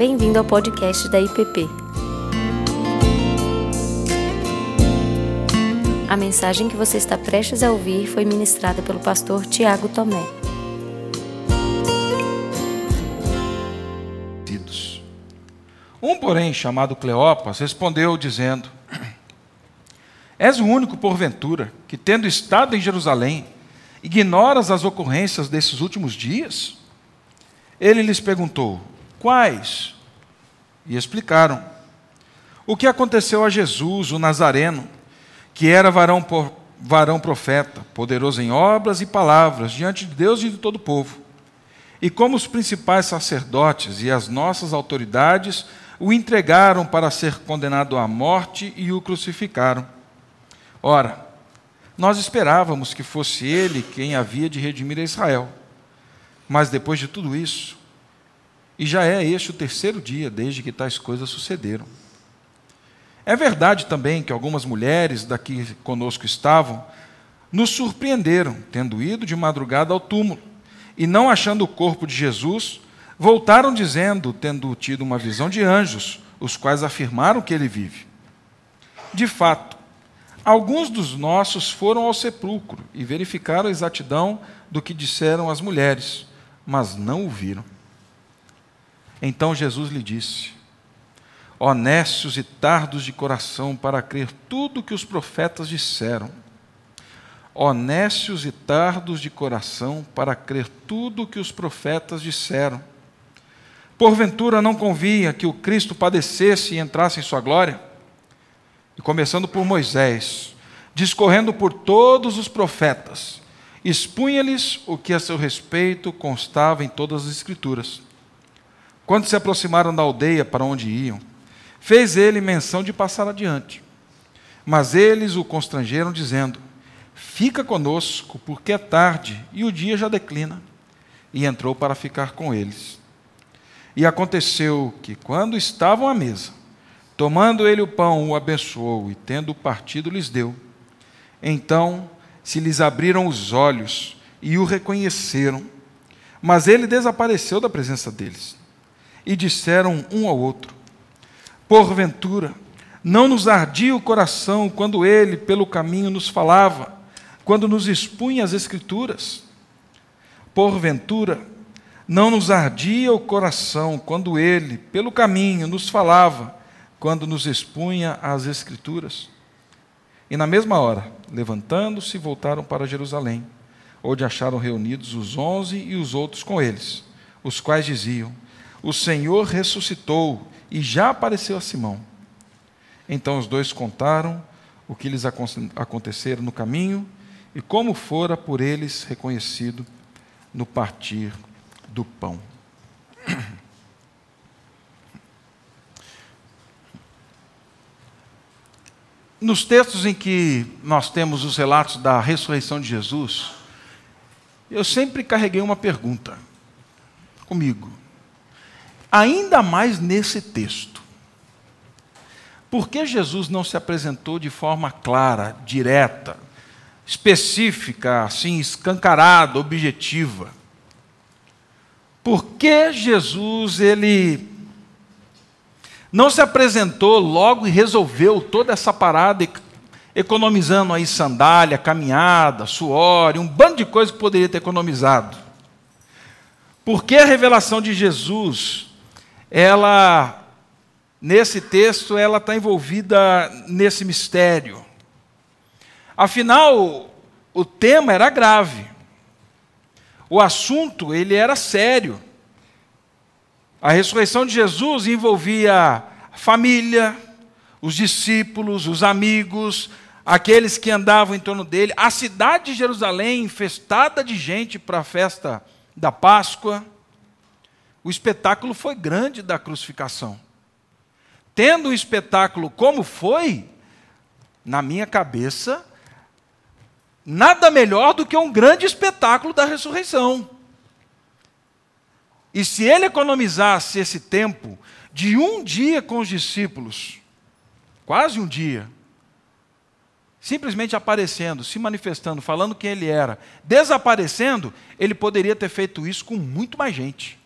Bem-vindo ao podcast da IPP. A mensagem que você está prestes a ouvir foi ministrada pelo pastor Tiago Tomé. Um, porém, chamado Cleopas, respondeu dizendo: És o único, porventura, que, tendo estado em Jerusalém, ignoras as ocorrências desses últimos dias? Ele lhes perguntou: Quais? E explicaram. O que aconteceu a Jesus, o Nazareno, que era varão, varão profeta, poderoso em obras e palavras, diante de Deus e de todo o povo. E como os principais sacerdotes e as nossas autoridades o entregaram para ser condenado à morte e o crucificaram. Ora, nós esperávamos que fosse ele quem havia de redimir a Israel. Mas depois de tudo isso, e já é este o terceiro dia desde que tais coisas sucederam. É verdade também que algumas mulheres daqui conosco estavam, nos surpreenderam, tendo ido de madrugada ao túmulo, e não achando o corpo de Jesus, voltaram dizendo, tendo tido uma visão de anjos, os quais afirmaram que ele vive. De fato, alguns dos nossos foram ao sepulcro e verificaram a exatidão do que disseram as mulheres, mas não o viram. Então Jesus lhe disse: Honestos e tardos de coração para crer tudo o que os profetas disseram. Honestos e tardos de coração para crer tudo o que os profetas disseram. Porventura não convinha que o Cristo padecesse e entrasse em sua glória? E começando por Moisés, discorrendo por todos os profetas, expunha-lhes o que a seu respeito constava em todas as Escrituras quando se aproximaram da aldeia para onde iam, fez ele menção de passar adiante. Mas eles o constrangeram, dizendo: Fica conosco, porque é tarde e o dia já declina. E entrou para ficar com eles. E aconteceu que, quando estavam à mesa, tomando ele o pão, o abençoou e, tendo partido, lhes deu. Então se lhes abriram os olhos e o reconheceram, mas ele desapareceu da presença deles e disseram um ao outro: Porventura, não nos ardia o coração quando ele, pelo caminho, nos falava, quando nos expunha as Escrituras? Porventura, não nos ardia o coração quando ele, pelo caminho, nos falava, quando nos expunha as Escrituras? E na mesma hora, levantando-se, voltaram para Jerusalém, onde acharam reunidos os onze e os outros com eles, os quais diziam: o Senhor ressuscitou e já apareceu a Simão. Então os dois contaram o que lhes acontecera no caminho e como fora por eles reconhecido no partir do pão. Nos textos em que nós temos os relatos da ressurreição de Jesus, eu sempre carreguei uma pergunta comigo. Ainda mais nesse texto. Por que Jesus não se apresentou de forma clara, direta, específica, assim, escancarada, objetiva? Por que Jesus ele não se apresentou logo e resolveu toda essa parada, economizando aí sandália, caminhada, suor, um bando de coisas que poderia ter economizado? Por que a revelação de Jesus ela, nesse texto, ela está envolvida nesse mistério. Afinal, o tema era grave. O assunto, ele era sério. A ressurreição de Jesus envolvia a família, os discípulos, os amigos, aqueles que andavam em torno dele, a cidade de Jerusalém infestada de gente para a festa da Páscoa. O espetáculo foi grande da crucificação. Tendo o espetáculo como foi, na minha cabeça, nada melhor do que um grande espetáculo da ressurreição. E se ele economizasse esse tempo de um dia com os discípulos, quase um dia, simplesmente aparecendo, se manifestando, falando quem ele era, desaparecendo, ele poderia ter feito isso com muito mais gente.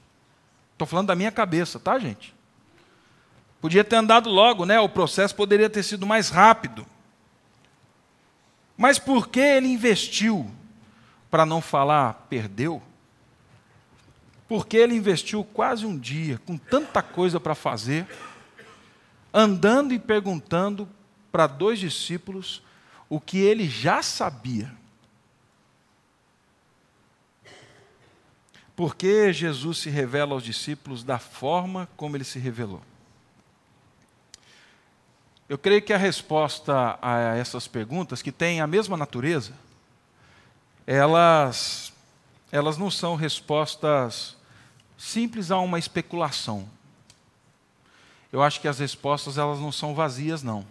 Estou falando da minha cabeça, tá, gente? Podia ter andado logo, né? O processo poderia ter sido mais rápido. Mas por que ele investiu, para não falar perdeu? Porque ele investiu quase um dia, com tanta coisa para fazer, andando e perguntando para dois discípulos o que ele já sabia. Porque Jesus se revela aos discípulos da forma como ele se revelou. Eu creio que a resposta a essas perguntas, que têm a mesma natureza, elas, elas não são respostas simples a uma especulação. Eu acho que as respostas elas não são vazias, não.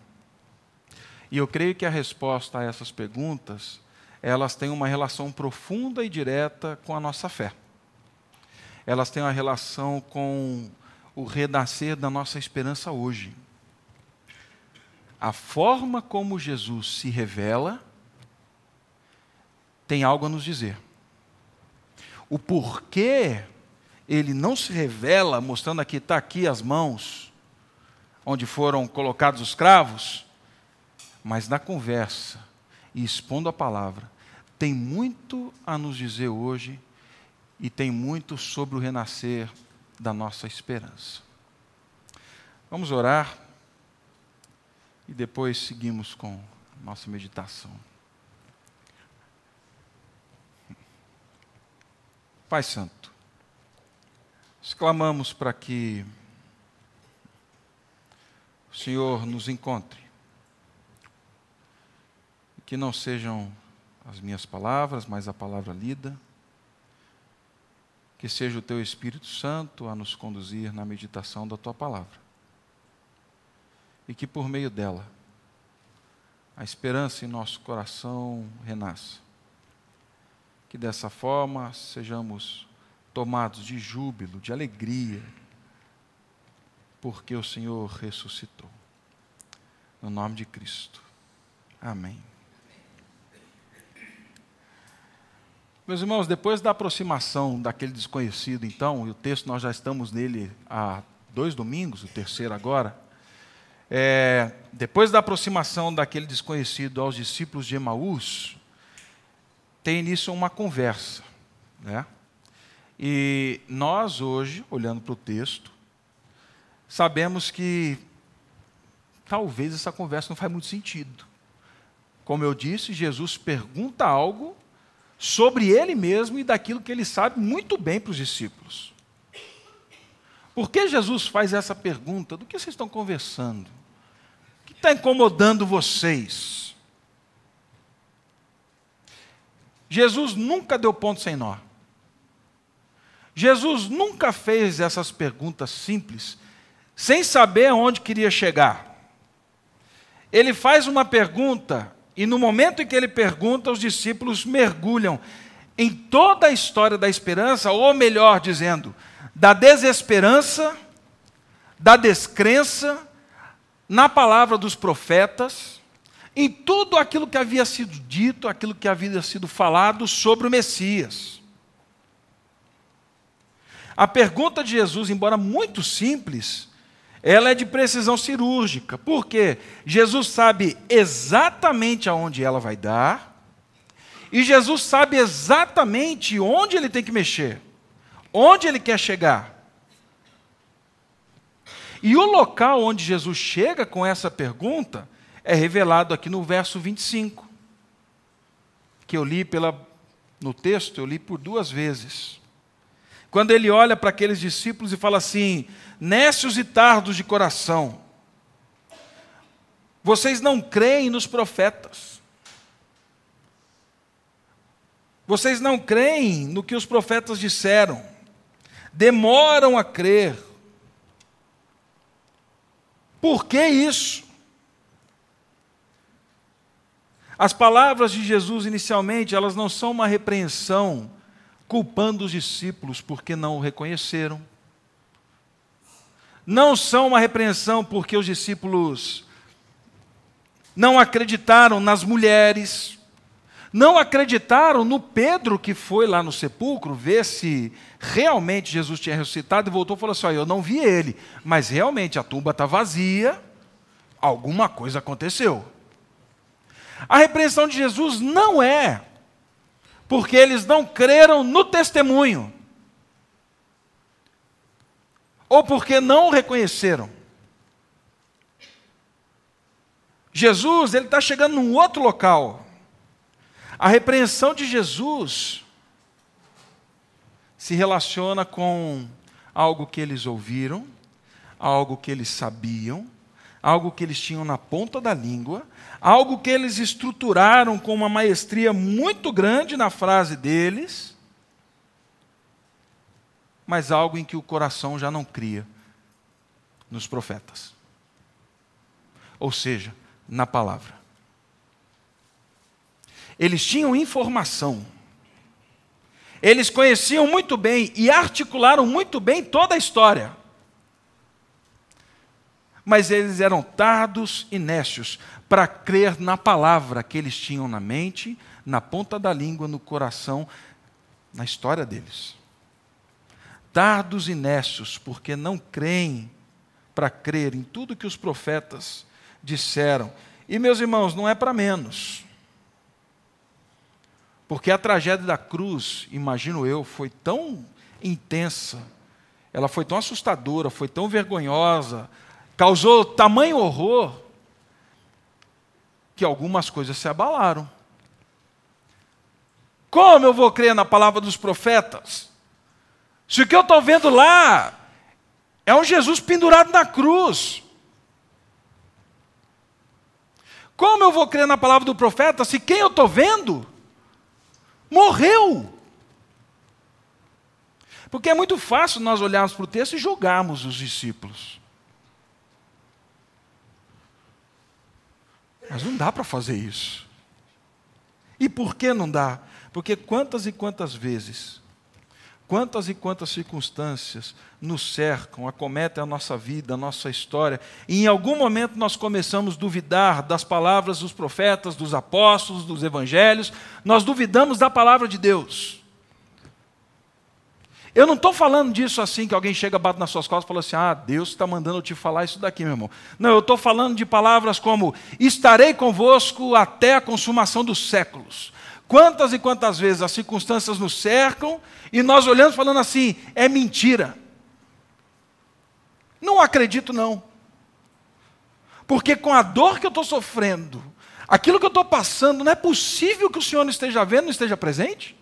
E eu creio que a resposta a essas perguntas, elas têm uma relação profunda e direta com a nossa fé. Elas têm uma relação com o renascer da nossa esperança hoje a forma como Jesus se revela tem algo a nos dizer. O porquê ele não se revela, mostrando aqui, está aqui as mãos, onde foram colocados os cravos, mas na conversa e expondo a palavra, tem muito a nos dizer hoje e tem muito sobre o renascer da nossa esperança. Vamos orar e depois seguimos com nossa meditação. Pai Santo, exclamamos para que o Senhor nos encontre, que não sejam as minhas palavras, mas a palavra lida, que seja o Teu Espírito Santo a nos conduzir na meditação da Tua palavra e que por meio dela a esperança em nosso coração renasça. Que dessa forma sejamos tomados de júbilo, de alegria, porque o Senhor ressuscitou. No nome de Cristo. Amém. Meus irmãos, depois da aproximação daquele desconhecido, então, e o texto nós já estamos nele há dois domingos, o terceiro agora, é, depois da aproximação daquele desconhecido aos discípulos de Emaús, tem início uma conversa. Né? E nós, hoje, olhando para o texto, sabemos que talvez essa conversa não faz muito sentido. Como eu disse, Jesus pergunta algo sobre ele mesmo e daquilo que ele sabe muito bem para os discípulos. Por que Jesus faz essa pergunta? Do que vocês estão conversando? está incomodando vocês? Jesus nunca deu ponto sem nó. Jesus nunca fez essas perguntas simples, sem saber aonde queria chegar. Ele faz uma pergunta, e no momento em que ele pergunta, os discípulos mergulham em toda a história da esperança, ou melhor dizendo, da desesperança, da descrença na palavra dos profetas, em tudo aquilo que havia sido dito, aquilo que havia sido falado sobre o Messias. A pergunta de Jesus, embora muito simples, ela é de precisão cirúrgica, porque Jesus sabe exatamente aonde ela vai dar, e Jesus sabe exatamente onde ele tem que mexer, onde ele quer chegar. E o local onde Jesus chega com essa pergunta é revelado aqui no verso 25, que eu li pela, no texto, eu li por duas vezes. Quando ele olha para aqueles discípulos e fala assim: Nécios e tardos de coração, vocês não creem nos profetas. Vocês não creem no que os profetas disseram. Demoram a crer por que isso? As palavras de Jesus inicialmente, elas não são uma repreensão culpando os discípulos porque não o reconheceram. Não são uma repreensão porque os discípulos não acreditaram nas mulheres. Não acreditaram no Pedro que foi lá no sepulcro ver se realmente Jesus tinha ressuscitado e voltou e falou assim: Eu não vi ele, mas realmente a tumba está vazia, alguma coisa aconteceu. A repreensão de Jesus não é porque eles não creram no testemunho, ou porque não o reconheceram. Jesus, ele está chegando num outro local. A repreensão de Jesus se relaciona com algo que eles ouviram, algo que eles sabiam, algo que eles tinham na ponta da língua, algo que eles estruturaram com uma maestria muito grande na frase deles, mas algo em que o coração já não cria nos profetas. Ou seja, na palavra. Eles tinham informação. Eles conheciam muito bem e articularam muito bem toda a história. Mas eles eram tardos e nécios para crer na palavra que eles tinham na mente, na ponta da língua, no coração, na história deles. Tardos e nécios, porque não creem para crer em tudo que os profetas disseram. E, meus irmãos, não é para menos. Porque a tragédia da cruz, imagino eu, foi tão intensa, ela foi tão assustadora, foi tão vergonhosa, causou tamanho horror, que algumas coisas se abalaram. Como eu vou crer na palavra dos profetas? Se o que eu estou vendo lá é um Jesus pendurado na cruz, Como eu vou crer na palavra do profeta se quem eu estou vendo morreu? Porque é muito fácil nós olharmos para o texto e julgarmos os discípulos. Mas não dá para fazer isso. E por que não dá? Porque quantas e quantas vezes Quantas e quantas circunstâncias nos cercam, acometem a nossa vida, a nossa história, e em algum momento nós começamos a duvidar das palavras dos profetas, dos apóstolos, dos evangelhos, nós duvidamos da palavra de Deus. Eu não estou falando disso assim, que alguém chega, bate nas suas costas e fala assim: ah, Deus está mandando eu te falar isso daqui, meu irmão. Não, eu estou falando de palavras como: estarei convosco até a consumação dos séculos. Quantas e quantas vezes as circunstâncias nos cercam e nós olhamos falando assim: é mentira. Não acredito, não. Porque com a dor que eu estou sofrendo, aquilo que eu estou passando, não é possível que o Senhor não esteja vendo, não esteja presente?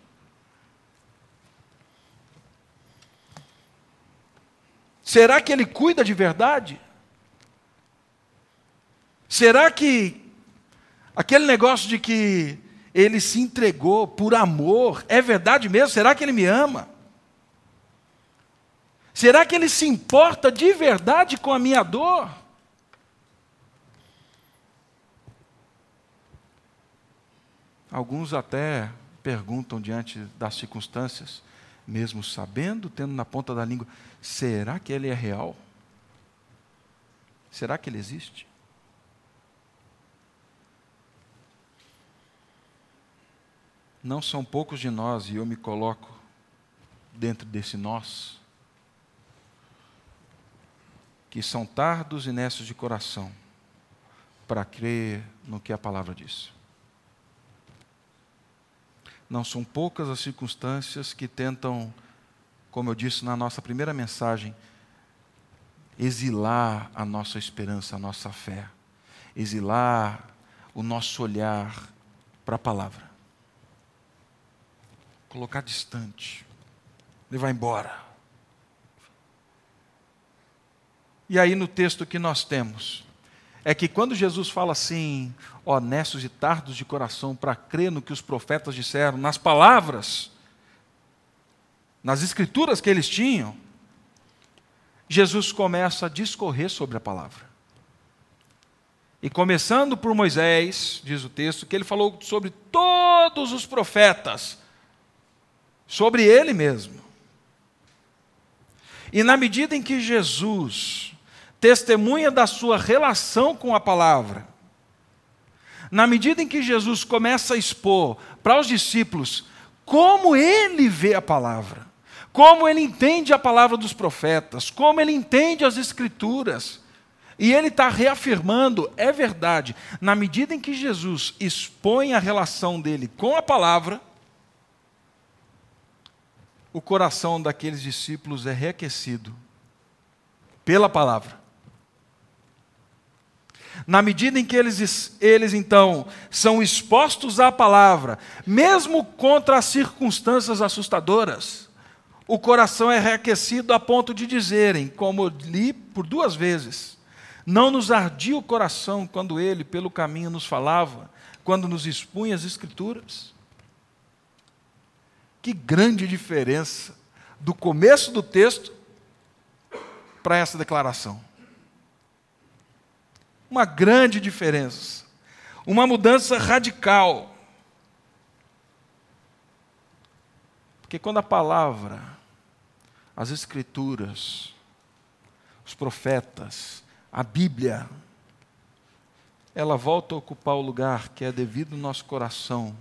Será que Ele cuida de verdade? Será que aquele negócio de que ele se entregou por amor. É verdade mesmo? Será que ele me ama? Será que ele se importa de verdade com a minha dor? Alguns até perguntam diante das circunstâncias, mesmo sabendo, tendo na ponta da língua: será que ele é real? Será que ele existe? Não são poucos de nós, e eu me coloco dentro desse nós, que são tardos e nessos de coração para crer no que a palavra diz. Não são poucas as circunstâncias que tentam, como eu disse na nossa primeira mensagem, exilar a nossa esperança, a nossa fé, exilar o nosso olhar para a palavra. Colocar distante, levar embora. E aí no texto que nós temos, é que quando Jesus fala assim, honestos e tardos de coração para crer no que os profetas disseram, nas palavras, nas escrituras que eles tinham, Jesus começa a discorrer sobre a palavra. E começando por Moisés, diz o texto, que ele falou sobre todos os profetas, sobre ele mesmo. E na medida em que Jesus testemunha da sua relação com a palavra, Na medida em que Jesus começa a expor para os discípulos como ele vê a palavra, como ele entende a palavra dos profetas, como ele entende as Escrituras, e ele está reafirmando, é verdade, na medida em que Jesus expõe a relação dele com a palavra, o coração daqueles discípulos é reaquecido pela palavra. Na medida em que eles, eles então são expostos à palavra, mesmo contra as circunstâncias assustadoras, o coração é reaquecido a ponto de dizerem, como li por duas vezes, não nos ardia o coração quando ele, pelo caminho, nos falava, quando nos expunha as Escrituras. Que grande diferença do começo do texto para essa declaração. Uma grande diferença. Uma mudança radical. Porque quando a palavra, as Escrituras, os profetas, a Bíblia, ela volta a ocupar o lugar que é devido no nosso coração,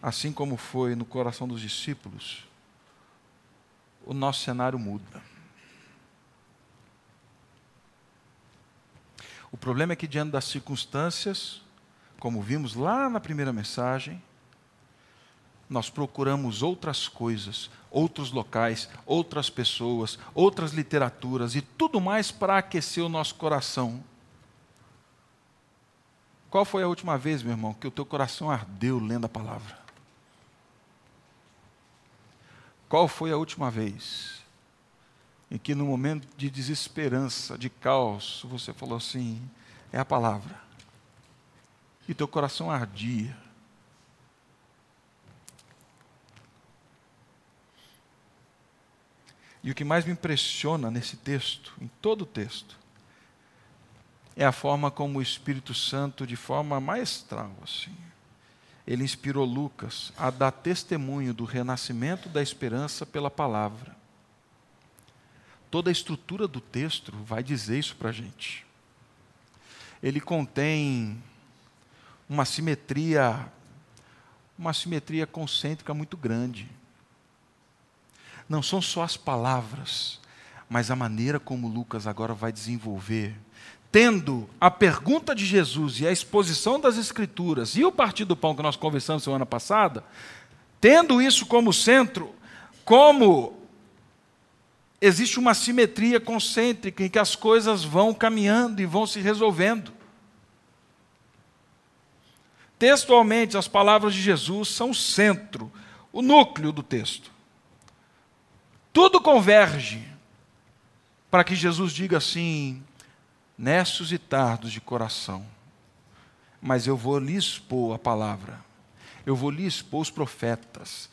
assim como foi no coração dos discípulos, o nosso cenário muda. O problema é que, diante das circunstâncias, como vimos lá na primeira mensagem, nós procuramos outras coisas, outros locais, outras pessoas, outras literaturas e tudo mais para aquecer o nosso coração. Qual foi a última vez, meu irmão, que o teu coração ardeu lendo a palavra? Qual foi a última vez em que, no momento de desesperança, de caos, você falou assim: é a palavra, e teu coração ardia? E o que mais me impressiona nesse texto, em todo o texto, é a forma como o Espírito Santo, de forma maestral, assim, ele inspirou Lucas a dar testemunho do renascimento da esperança pela palavra. Toda a estrutura do texto vai dizer isso para a gente. Ele contém uma simetria, uma simetria concêntrica muito grande não são só as palavras, mas a maneira como Lucas agora vai desenvolver. Tendo a pergunta de Jesus e a exposição das Escrituras e o partir do pão que nós conversamos semana passada, tendo isso como centro, como existe uma simetria concêntrica em que as coisas vão caminhando e vão se resolvendo. Textualmente, as palavras de Jesus são o centro, o núcleo do texto. Tudo converge para que Jesus diga assim: nessos e tardos de coração, mas eu vou lhe expor a palavra, eu vou lhe expor os profetas,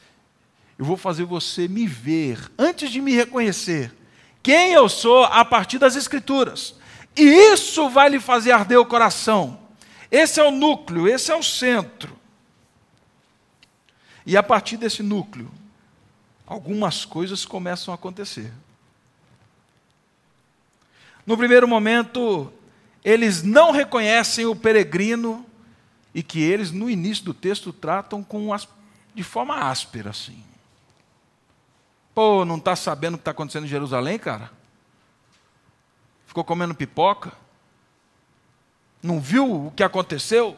eu vou fazer você me ver, antes de me reconhecer, quem eu sou a partir das Escrituras. E isso vai lhe fazer arder o coração. Esse é o núcleo, esse é o centro. E a partir desse núcleo, algumas coisas começam a acontecer. No primeiro momento, eles não reconhecem o peregrino e que eles, no início do texto, tratam com as, de forma áspera, assim. Pô, não está sabendo o que está acontecendo em Jerusalém, cara? Ficou comendo pipoca? Não viu o que aconteceu?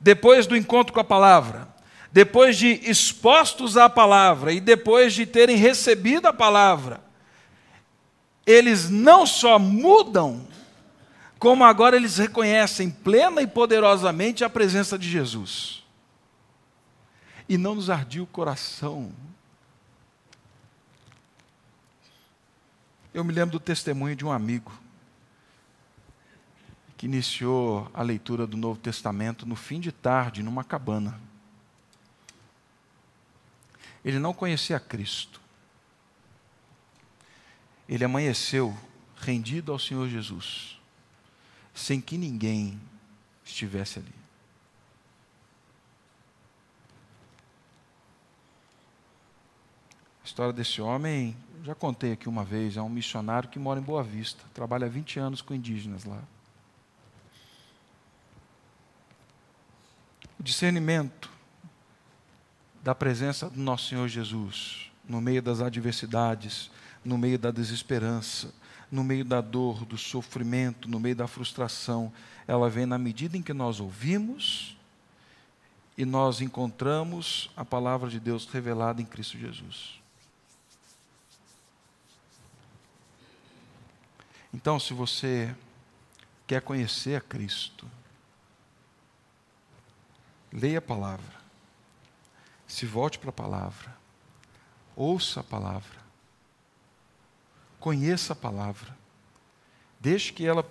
Depois do encontro com a palavra, depois de expostos à palavra e depois de terem recebido a palavra, eles não só mudam, como agora eles reconhecem plena e poderosamente a presença de Jesus. E não nos ardia o coração. Eu me lembro do testemunho de um amigo que iniciou a leitura do Novo Testamento no fim de tarde, numa cabana. Ele não conhecia Cristo. Ele amanheceu rendido ao Senhor Jesus, sem que ninguém estivesse ali. A história desse homem já contei aqui uma vez, é um missionário que mora em Boa Vista, trabalha há 20 anos com indígenas lá. O discernimento da presença do nosso Senhor Jesus no meio das adversidades, no meio da desesperança, no meio da dor, do sofrimento, no meio da frustração, ela vem na medida em que nós ouvimos e nós encontramos a palavra de Deus revelada em Cristo Jesus. Então, se você quer conhecer a Cristo, leia a palavra, se volte para a palavra, ouça a palavra, conheça a palavra, deixe que ela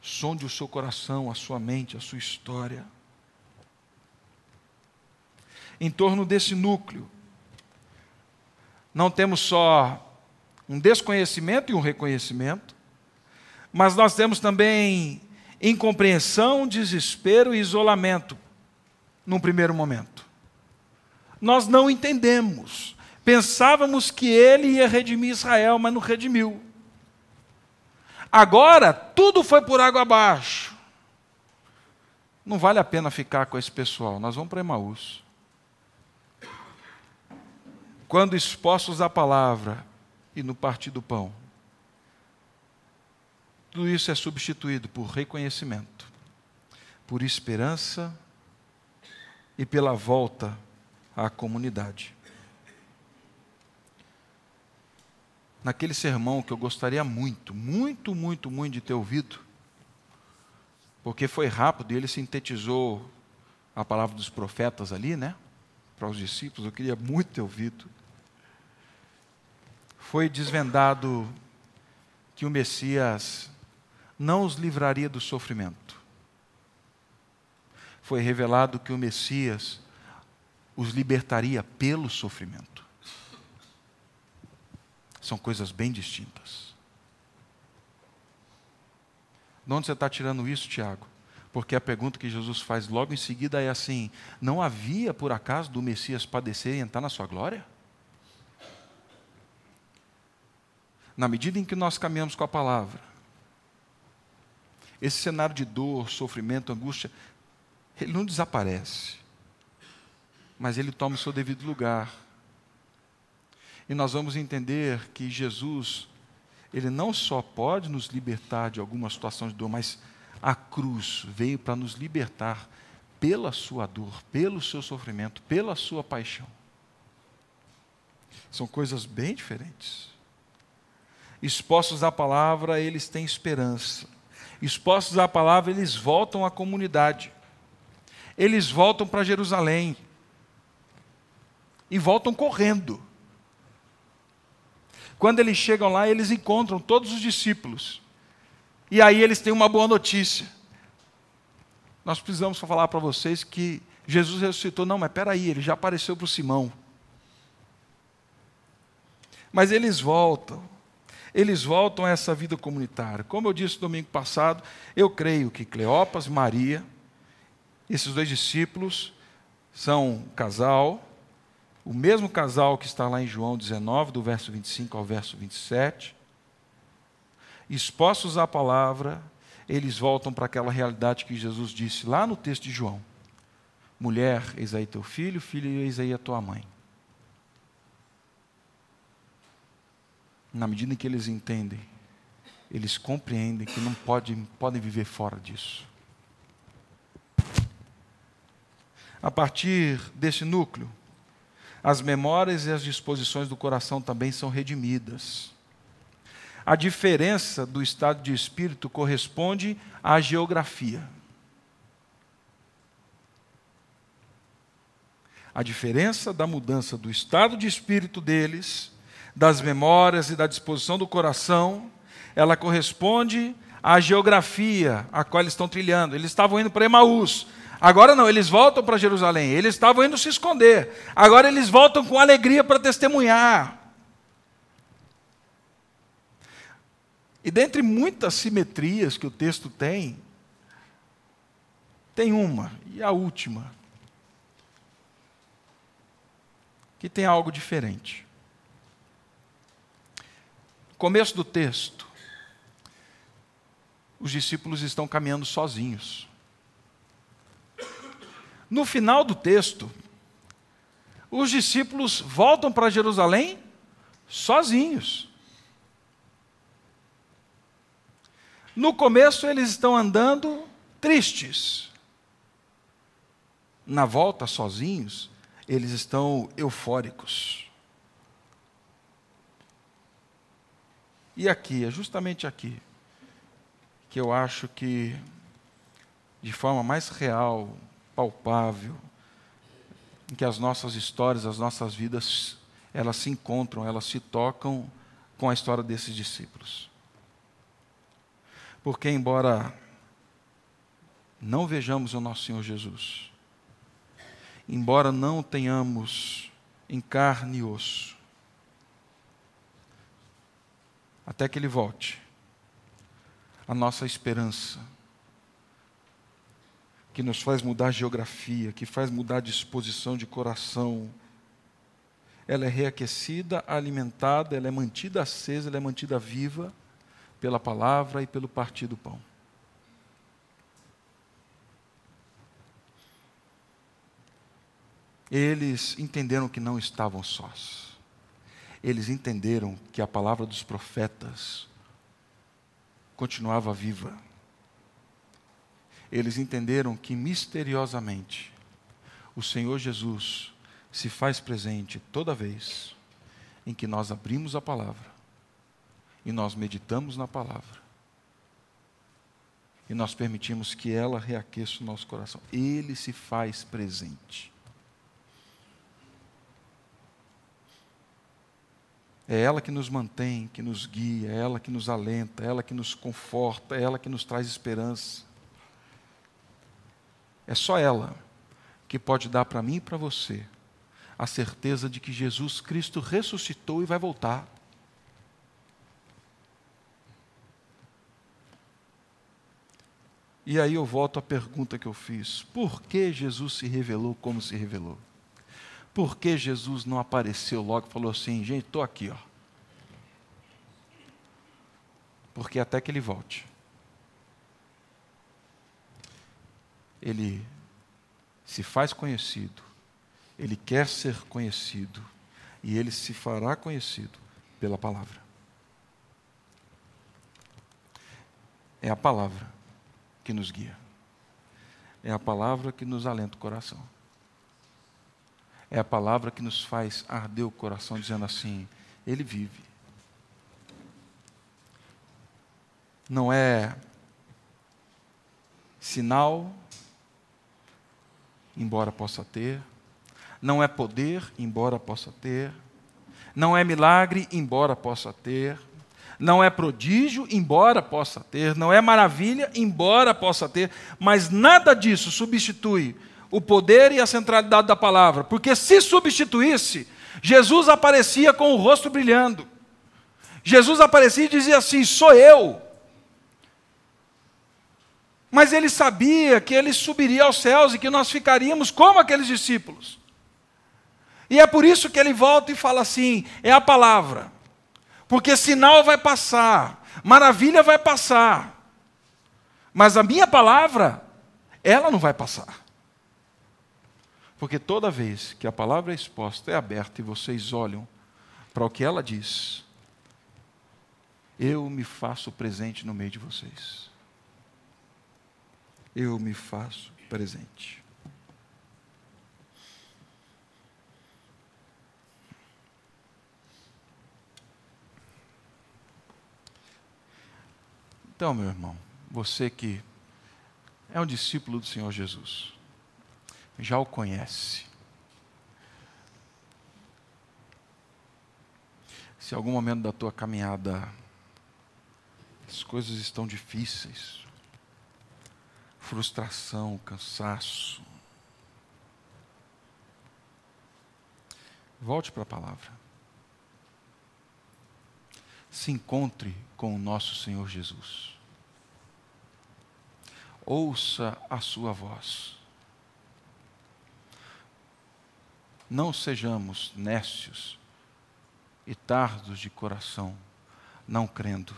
sonde o seu coração, a sua mente, a sua história. Em torno desse núcleo, não temos só um desconhecimento e um reconhecimento, mas nós temos também incompreensão, desespero e isolamento num primeiro momento. Nós não entendemos. Pensávamos que ele ia redimir Israel, mas não redimiu. Agora, tudo foi por água abaixo. Não vale a pena ficar com esse pessoal, nós vamos para Emaús. Quando expostos à palavra e no partir do pão, tudo isso é substituído por reconhecimento, por esperança e pela volta à comunidade. Naquele sermão que eu gostaria muito, muito, muito, muito de ter ouvido, porque foi rápido e ele sintetizou a palavra dos profetas ali, né? Para os discípulos, eu queria muito ter ouvido. Foi desvendado que o Messias não os livraria do sofrimento. Foi revelado que o Messias os libertaria pelo sofrimento. São coisas bem distintas. De onde você está tirando isso, Tiago? Porque a pergunta que Jesus faz logo em seguida é assim: não havia por acaso do Messias padecer e entrar na sua glória? Na medida em que nós caminhamos com a palavra, esse cenário de dor, sofrimento, angústia, ele não desaparece, mas ele toma o seu devido lugar. E nós vamos entender que Jesus, ele não só pode nos libertar de alguma situação de dor, mas a cruz veio para nos libertar pela sua dor, pelo seu sofrimento, pela sua paixão. São coisas bem diferentes. Expostos à palavra, eles têm esperança expostos à palavra, eles voltam à comunidade. Eles voltam para Jerusalém. E voltam correndo. Quando eles chegam lá, eles encontram todos os discípulos. E aí eles têm uma boa notícia. Nós precisamos falar para vocês que Jesus ressuscitou. Não, mas peraí, ele já apareceu para o Simão. Mas eles voltam eles voltam a essa vida comunitária. Como eu disse domingo passado, eu creio que Cleopas, Maria, esses dois discípulos, são um casal, o mesmo casal que está lá em João 19, do verso 25 ao verso 27. Expostos à palavra, eles voltam para aquela realidade que Jesus disse lá no texto de João: Mulher, eis aí teu filho, filho, eis aí a tua mãe. na medida em que eles entendem, eles compreendem que não pode, podem viver fora disso. A partir desse núcleo, as memórias e as disposições do coração também são redimidas. A diferença do estado de espírito corresponde à geografia. A diferença da mudança do estado de espírito deles das memórias e da disposição do coração, ela corresponde à geografia a qual eles estão trilhando. Eles estavam indo para Emaús. Agora não, eles voltam para Jerusalém. Eles estavam indo se esconder. Agora eles voltam com alegria para testemunhar. E dentre muitas simetrias que o texto tem, tem uma, e a última, que tem algo diferente. começo do texto, os discípulos estão caminhando sozinhos. No final do texto, os discípulos voltam para Jerusalém sozinhos. No começo, eles estão andando tristes. Na volta, sozinhos, eles estão eufóricos. E aqui, é justamente aqui, que eu acho que, de forma mais real, palpável, em que as nossas histórias, as nossas vidas, elas se encontram, elas se tocam com a história desses discípulos. Porque, embora não vejamos o nosso Senhor Jesus, embora não tenhamos em carne e osso, até que Ele volte, a nossa esperança, que nos faz mudar a geografia, que faz mudar a disposição de coração, ela é reaquecida, alimentada, ela é mantida acesa, ela é mantida viva pela palavra e pelo partir do pão. Eles entenderam que não estavam sós. Eles entenderam que a palavra dos profetas continuava viva. Eles entenderam que misteriosamente o Senhor Jesus se faz presente toda vez em que nós abrimos a palavra e nós meditamos na palavra. E nós permitimos que ela reaqueça o nosso coração. Ele se faz presente. É ela que nos mantém, que nos guia, é ela que nos alenta, é ela que nos conforta, é ela que nos traz esperança. É só ela que pode dar para mim e para você a certeza de que Jesus Cristo ressuscitou e vai voltar. E aí eu volto à pergunta que eu fiz: por que Jesus se revelou como se revelou? Por que Jesus não apareceu logo e falou assim, gente, estou aqui, ó. Porque até que ele volte, ele se faz conhecido, ele quer ser conhecido, e ele se fará conhecido pela palavra. É a palavra que nos guia. É a palavra que nos alenta o coração. É a palavra que nos faz arder o coração, dizendo assim: Ele vive. Não é sinal, embora possa ter. Não é poder, embora possa ter. Não é milagre, embora possa ter não é prodígio, embora possa ter, não é maravilha, embora possa ter, mas nada disso substitui o poder e a centralidade da palavra, porque se substituísse, Jesus aparecia com o rosto brilhando. Jesus aparecia e dizia assim: Sou eu. Mas ele sabia que ele subiria aos céus e que nós ficaríamos como aqueles discípulos. E é por isso que ele volta e fala assim: é a palavra. Porque sinal vai passar, maravilha vai passar. Mas a minha palavra, ela não vai passar. Porque toda vez que a palavra é exposta, é aberta e vocês olham para o que ela diz, eu me faço presente no meio de vocês. Eu me faço presente. Então, meu irmão, você que é um discípulo do Senhor Jesus, já o conhece. Se algum momento da tua caminhada as coisas estão difíceis, frustração, cansaço, volte para a palavra. Se encontre com o nosso Senhor Jesus ouça a sua voz. Não sejamos nécios e tardos de coração, não crendo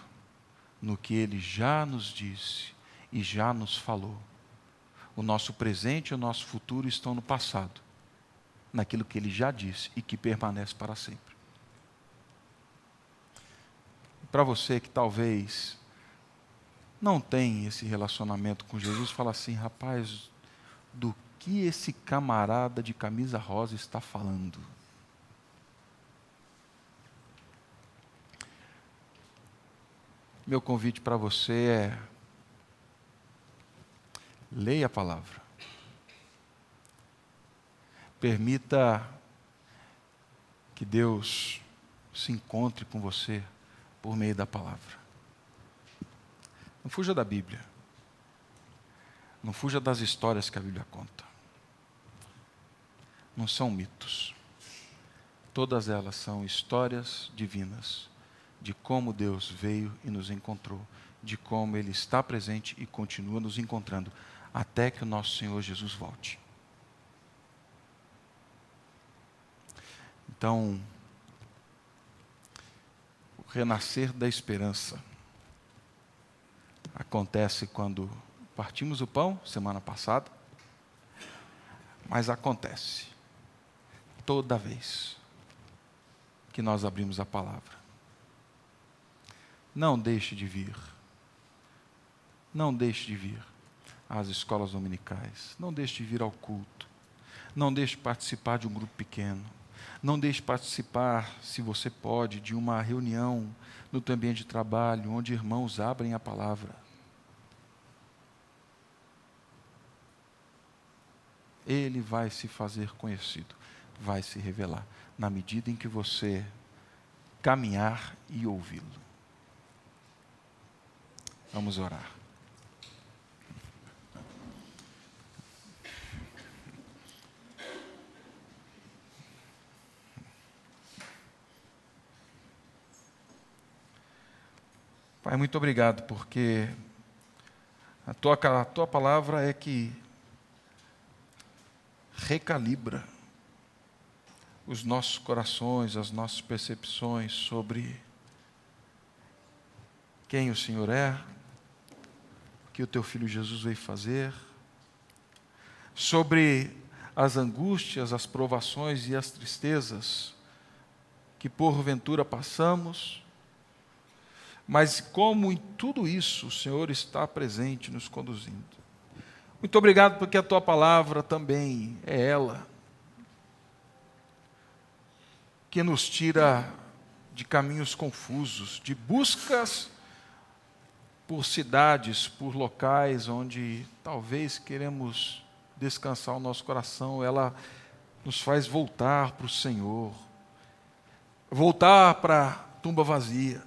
no que ele já nos disse e já nos falou. O nosso presente e o nosso futuro estão no passado, naquilo que ele já disse e que permanece para sempre. Para você que talvez não tem esse relacionamento com Jesus, fala assim, rapaz, do que esse camarada de camisa rosa está falando? Meu convite para você é: leia a palavra. Permita que Deus se encontre com você por meio da palavra. Não fuja da Bíblia. Não fuja das histórias que a Bíblia conta. Não são mitos. Todas elas são histórias divinas de como Deus veio e nos encontrou, de como Ele está presente e continua nos encontrando, até que o nosso Senhor Jesus volte. Então, o renascer da esperança acontece quando partimos o pão, semana passada, mas acontece toda vez que nós abrimos a palavra. Não deixe de vir. Não deixe de vir às escolas dominicais. Não deixe de vir ao culto. Não deixe de participar de um grupo pequeno. Não deixe de participar, se você pode, de uma reunião no teu ambiente de trabalho, onde irmãos abrem a palavra. Ele vai se fazer conhecido, vai se revelar, na medida em que você caminhar e ouvi-lo. Vamos orar. Pai, muito obrigado, porque a tua, a tua palavra é que recalibra os nossos corações, as nossas percepções sobre quem o Senhor é, que o teu filho Jesus veio fazer, sobre as angústias, as provações e as tristezas que porventura passamos, mas como em tudo isso o Senhor está presente nos conduzindo. Muito obrigado porque a tua palavra também é ela que nos tira de caminhos confusos, de buscas por cidades, por locais onde talvez queremos descansar o nosso coração, ela nos faz voltar para o Senhor, voltar para a tumba vazia,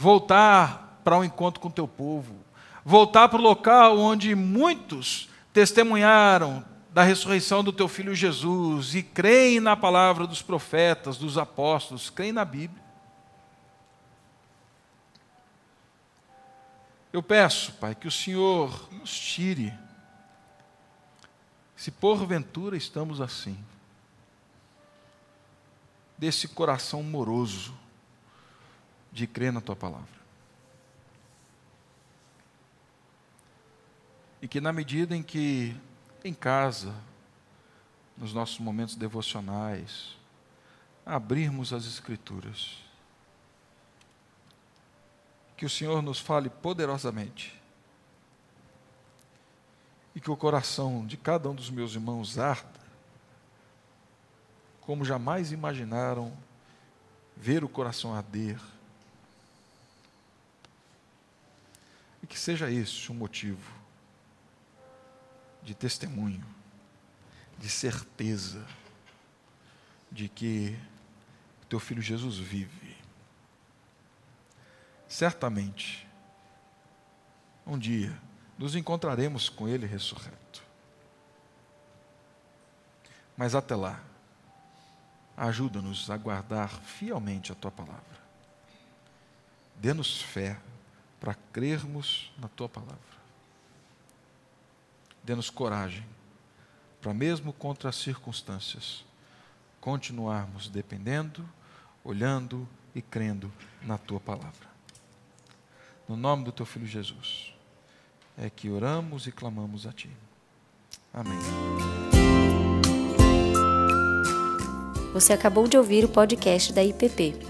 voltar para o um encontro com o teu povo, voltar para o local onde muitos testemunharam da ressurreição do teu filho Jesus e creem na palavra dos profetas, dos apóstolos, creem na Bíblia. Eu peço, Pai, que o Senhor nos tire, se porventura estamos assim, desse coração moroso de crer na Tua palavra. E que na medida em que em casa, nos nossos momentos devocionais, abrirmos as Escrituras, que o Senhor nos fale poderosamente. E que o coração de cada um dos meus irmãos arda, como jamais imaginaram ver o coração arder. Que seja esse um motivo de testemunho, de certeza de que teu filho Jesus vive certamente, um dia, nos encontraremos com Ele ressurreto. Mas até lá, ajuda-nos a guardar fielmente a Tua palavra. Dê-nos fé para crermos na Tua palavra. Dê-nos coragem para, mesmo contra as circunstâncias, continuarmos dependendo, olhando e crendo na tua palavra. No nome do teu filho Jesus, é que oramos e clamamos a ti. Amém. Você acabou de ouvir o podcast da IPP.